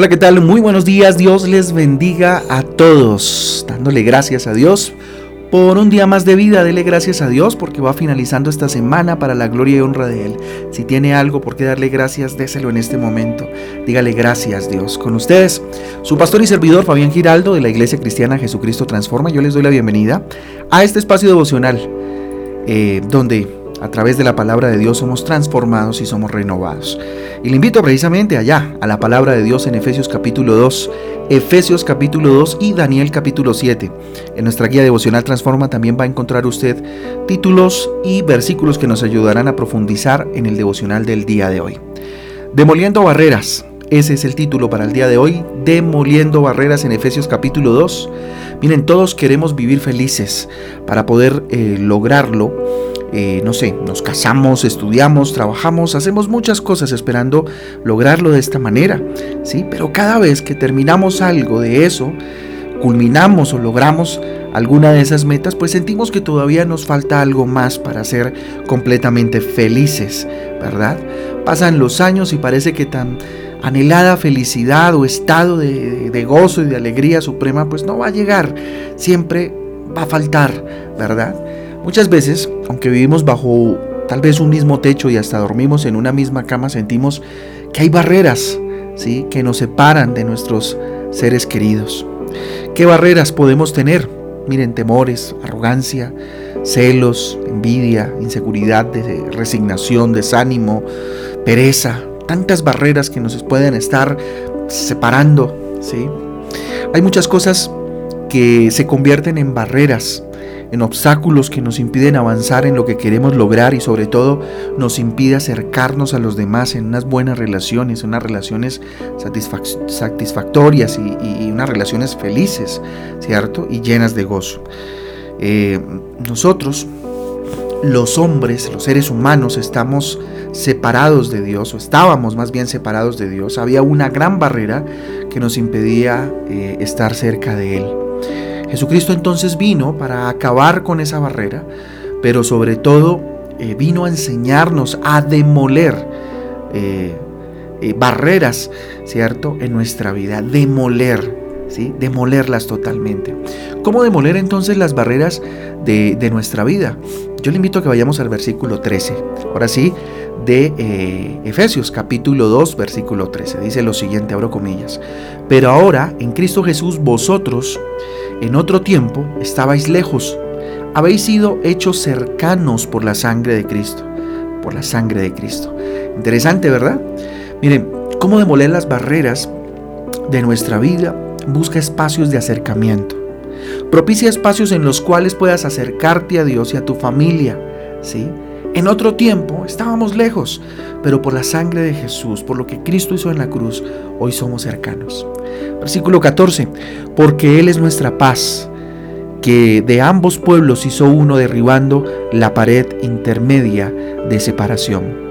Hola, ¿qué tal? Muy buenos días. Dios les bendiga a todos. Dándole gracias a Dios por un día más de vida. Dele gracias a Dios porque va finalizando esta semana para la gloria y honra de Él. Si tiene algo por qué darle gracias, déselo en este momento. Dígale gracias, Dios. Con ustedes, su pastor y servidor Fabián Giraldo de la Iglesia Cristiana Jesucristo Transforma. Yo les doy la bienvenida a este espacio devocional eh, donde a través de la palabra de Dios somos transformados y somos renovados. Y le invito precisamente allá, a la palabra de Dios en Efesios capítulo 2, Efesios capítulo 2 y Daniel capítulo 7. En nuestra guía devocional Transforma también va a encontrar usted títulos y versículos que nos ayudarán a profundizar en el devocional del día de hoy. Demoliendo barreras. Ese es el título para el día de hoy, Demoliendo barreras en Efesios capítulo 2. Miren, todos queremos vivir felices. Para poder eh, lograrlo, eh, no sé, nos casamos, estudiamos, trabajamos, hacemos muchas cosas esperando lograrlo de esta manera, ¿sí? Pero cada vez que terminamos algo de eso, culminamos o logramos alguna de esas metas, pues sentimos que todavía nos falta algo más para ser completamente felices, ¿verdad? Pasan los años y parece que tan anhelada felicidad o estado de, de gozo y de alegría suprema, pues no va a llegar, siempre va a faltar, ¿verdad? Muchas veces, aunque vivimos bajo tal vez un mismo techo y hasta dormimos en una misma cama, sentimos que hay barreras, ¿sí? que nos separan de nuestros seres queridos. ¿Qué barreras podemos tener? Miren, temores, arrogancia, celos, envidia, inseguridad, resignación, desánimo, pereza, tantas barreras que nos pueden estar separando, ¿sí? Hay muchas cosas que se convierten en barreras en obstáculos que nos impiden avanzar en lo que queremos lograr y sobre todo nos impide acercarnos a los demás en unas buenas relaciones, unas relaciones satisfactorias y, unas relaciones felices, ¿cierto? Y llenas de gozo. Eh, nosotros, los hombres, los seres humanos, estamos separados de Dios, o estábamos más bien separados de Dios. Había una gran barrera que nos impedía eh, estar cerca de Él. Jesucristo entonces vino para acabar con esa barrera, pero sobre todo eh, vino a enseñarnos a demoler eh, eh, barreras, ¿cierto? En nuestra vida, demoler, ¿sí? Demolerlas totalmente. ¿Cómo demoler entonces las barreras de, de nuestra vida? Yo le invito a que vayamos al versículo 13. Ahora sí, de Efesios capítulo 2 versículo 13. Dice lo siguiente, abro comillas. Pero ahora en Cristo Jesús vosotros en otro tiempo estabais lejos, habéis sido hechos cercanos por la sangre de Cristo, por la sangre de Cristo. Interesante, ¿verdad? Miren, cómo demoler las barreras de nuestra vida busca espacios de acercamiento. Propicia espacios en los cuales puedas acercarte a Dios y a tu familia, ¿sí? En otro tiempo estábamos lejos, pero por la sangre de Jesús, por lo que Cristo hizo en la cruz, hoy somos cercanos. Versículo 14, porque Él es nuestra paz, que de ambos pueblos hizo uno derribando la pared intermedia de separación.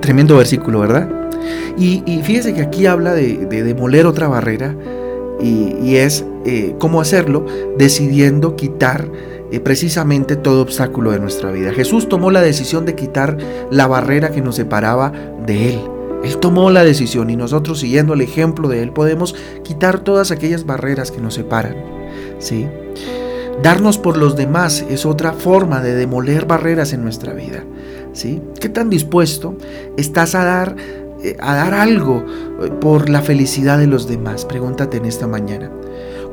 Tremendo versículo, ¿verdad? Y, fíjese que aquí habla de, demoler otra barrera y, es eh, cómo hacerlo decidiendo quitar eh, precisamente todo obstáculo de nuestra vida. Jesús tomó la decisión de quitar la barrera que nos separaba de Él. Él tomó la decisión y nosotros siguiendo el ejemplo de Él podemos quitar todas aquellas barreras que nos separan. ¿sí? Darnos por los demás es otra forma de demoler barreras en nuestra vida. ¿sí? ¿Qué tan dispuesto estás a dar, eh, a dar algo eh, por la felicidad de los demás? Pregúntate en esta mañana.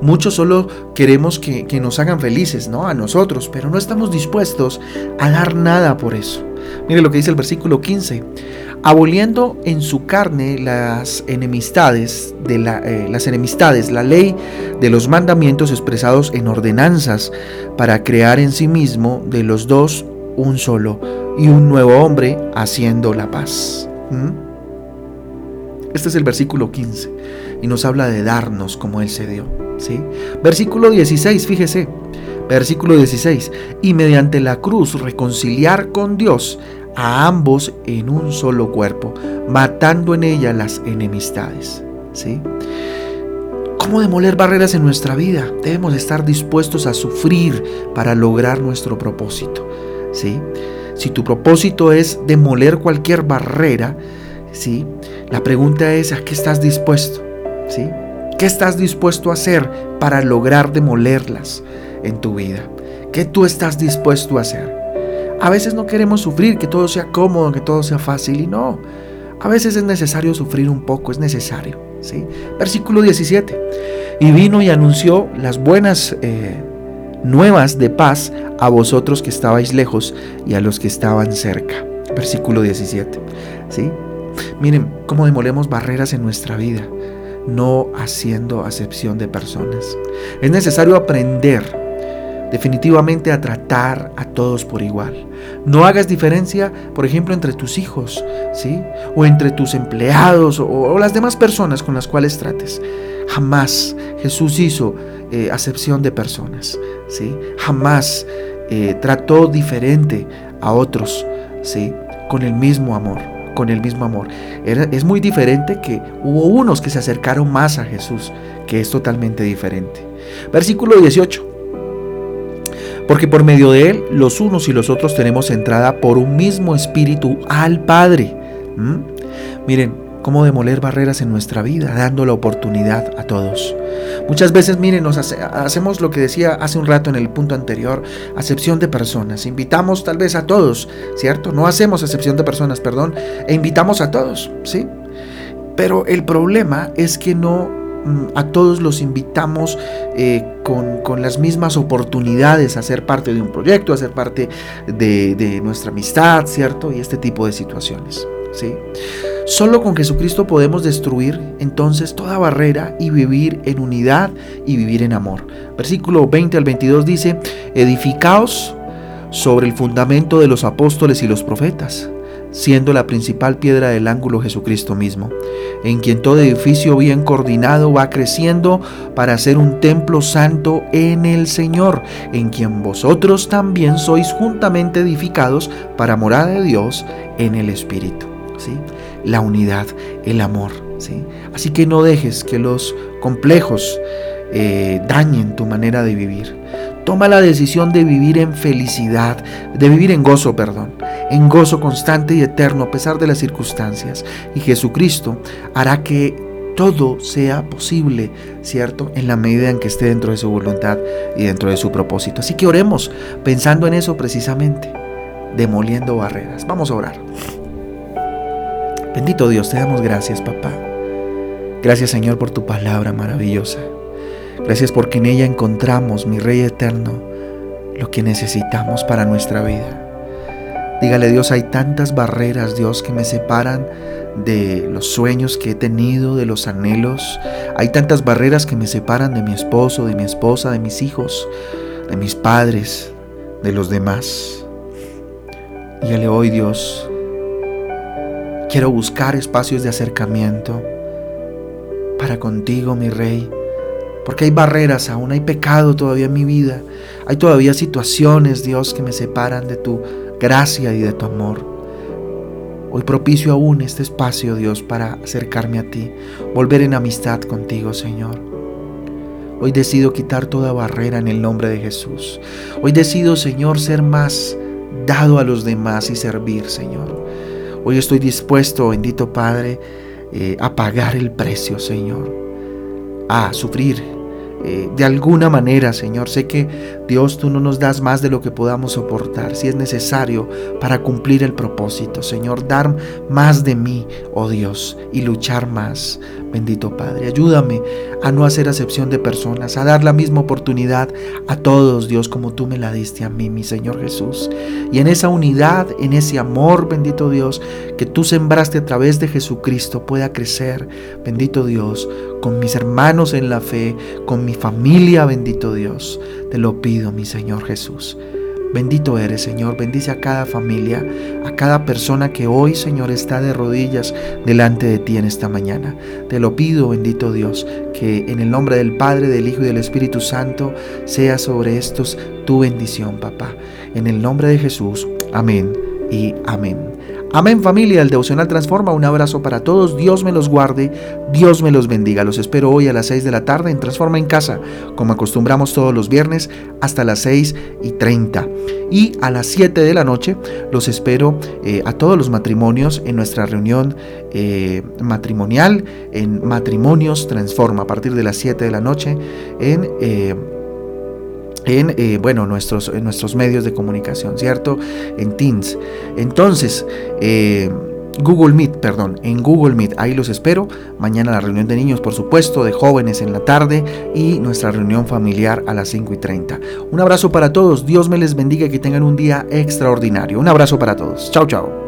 Muchos solo queremos que, nos hagan felices, ¿no? A nosotros, pero no estamos dispuestos a dar nada por eso. Mire lo que dice el versículo 15. Aboliendo en su carne las enemistades, de la, eh, las enemistades, la ley de los mandamientos expresados en ordenanzas, para crear en sí mismo de los dos un solo y un nuevo hombre haciendo la paz. ¿Mm? Este es el versículo 15 y nos habla de darnos como Él se dio. ¿Sí? Versículo 16, fíjese. Versículo 16. Y mediante la cruz reconciliar con Dios a ambos en un solo cuerpo, matando en ella las enemistades. ¿sí? ¿Cómo demoler barreras en nuestra vida? Debemos estar dispuestos a sufrir para lograr nuestro propósito. ¿sí? Si tu propósito es demoler cualquier barrera, ¿sí? La pregunta es, ¿a qué estás dispuesto? ¿Sí? ¿Qué estás dispuesto a hacer para lograr demolerlas en tu vida? ¿Qué tú estás dispuesto a hacer? A veces no queremos sufrir, que todo sea cómodo, que todo sea fácil y no. A veces es necesario sufrir un poco, es necesario. ¿sí? Versículo 17. Y vino y anunció las buenas eh, nuevas de paz a vosotros que estabais lejos y a los que estaban cerca. Versículo 17. ¿sí? Miren cómo demolemos barreras en nuestra vida, no haciendo acepción de personas. Es necesario aprender definitivamente a tratar a todos por igual. No hagas diferencia, por ejemplo, entre tus hijos, ¿sí? O entre tus empleados o, las demás personas con las cuales trates. Jamás Jesús hizo eh, acepción de personas, ¿sí? Jamás eh, trató diferente a otros, ¿sí? Con el mismo amor, con el mismo amor. es muy diferente que hubo unos que se acercaron más a Jesús, que es totalmente diferente. Versículo 18. Porque por medio de Él, los unos y los otros tenemos entrada por un mismo espíritu al Padre. ¿Mm? Miren, cómo demoler barreras en nuestra vida, dando la oportunidad a todos. Muchas veces, miren, nos hacemos lo que decía hace un rato en el punto anterior, acepción de personas. Invitamos tal vez a todos, ¿cierto? No hacemos acepción de personas, perdón, e invitamos a todos, ¿sí? Pero el problema es que no Mm, a todos los invitamos eh, con, las mismas oportunidades a ser parte de un proyecto, a ser parte de, nuestra amistad, ¿cierto? Y este tipo de situaciones, ¿sí? Solo con Jesucristo podemos destruir entonces toda barrera y vivir en unidad y vivir en amor. Versículo 20 al 22 dice, edificaos sobre el fundamento de los apóstoles y los profetas siendo la principal piedra del ángulo Jesucristo mismo, en quien todo edificio bien coordinado va creciendo para ser un templo santo en el Señor, en quien vosotros también sois juntamente edificados para morada de Dios en el Espíritu. ¿sí? La unidad, el amor. ¿sí? Así que no dejes que los complejos eh, dañen tu manera de vivir. Toma la decisión de vivir en felicidad, de vivir en gozo, perdón, en gozo constante y eterno a pesar de las circunstancias. Y Jesucristo hará que todo sea posible, ¿cierto? En la medida en que esté dentro de su voluntad y dentro de su propósito. Así que oremos pensando en eso precisamente, demoliendo barreras. Vamos a orar. Bendito Dios, te damos gracias, papá. Gracias, Señor, por tu palabra maravillosa. Gracias porque en ella encontramos, mi Rey eterno, lo que necesitamos para nuestra vida. Dígale Dios, hay tantas barreras, Dios, que me separan de los sueños que he tenido, de los anhelos. Hay tantas barreras que me separan de mi esposo, de mi esposa, de mis hijos, de mis padres, de los demás. Dígale hoy, Dios, quiero buscar espacios de acercamiento para contigo, mi Rey porque hay barreras aún, hay pecado todavía en mi vida. Hay todavía situaciones, Dios, que me separan de tu gracia y de tu amor. Hoy propicio aún este espacio, Dios, para acercarme a ti, volver en amistad contigo, Señor. Hoy decido quitar toda barrera en el nombre de Jesús. Hoy decido, Señor, ser más dado a los demás y servir, Señor. Hoy estoy dispuesto, bendito Padre, eh, a pagar el precio, Señor a sufrir eh, de alguna manera, Señor. Sé que Dios, tú no nos das más de lo que podamos soportar, si es necesario para cumplir el propósito. Señor, dar más de mí, oh Dios, y luchar más. Bendito Padre, ayúdame a no hacer acepción de personas, a dar la misma oportunidad a todos, Dios, como tú me la diste a mí, mi Señor Jesús. Y en esa unidad, en ese amor, bendito Dios, que tú sembraste a través de Jesucristo, pueda crecer, bendito Dios, con mis hermanos en la fe, con mi familia, bendito Dios. Te lo pido, mi Señor Jesús. Bendito eres, Señor. Bendice a cada familia, a cada persona que hoy, Señor, está de rodillas delante de ti en esta mañana. Te lo pido, bendito Dios, que en el nombre del Padre, del Hijo y del Espíritu Santo sea sobre estos tu bendición, papá. En el nombre de Jesús. Amén y amén. Amén familia, el devocional transforma. Un abrazo para todos. Dios me los guarde. Dios me los bendiga. Los espero hoy a las 6 de la tarde en Transforma en Casa, como acostumbramos todos los viernes hasta las 6 y 30. Y a las 7 de la noche los espero eh, a todos los matrimonios en nuestra reunión eh, matrimonial en Matrimonios Transforma a partir de las 7 de la noche en... Eh, en eh, bueno, nuestros, en nuestros medios de comunicación, ¿cierto? En Teams. Entonces, eh, Google Meet, perdón, en Google Meet, ahí los espero. Mañana la reunión de niños, por supuesto, de jóvenes en la tarde y nuestra reunión familiar a las 5 y 30. Un abrazo para todos, Dios me les bendiga y que tengan un día extraordinario. Un abrazo para todos. Chao, chao.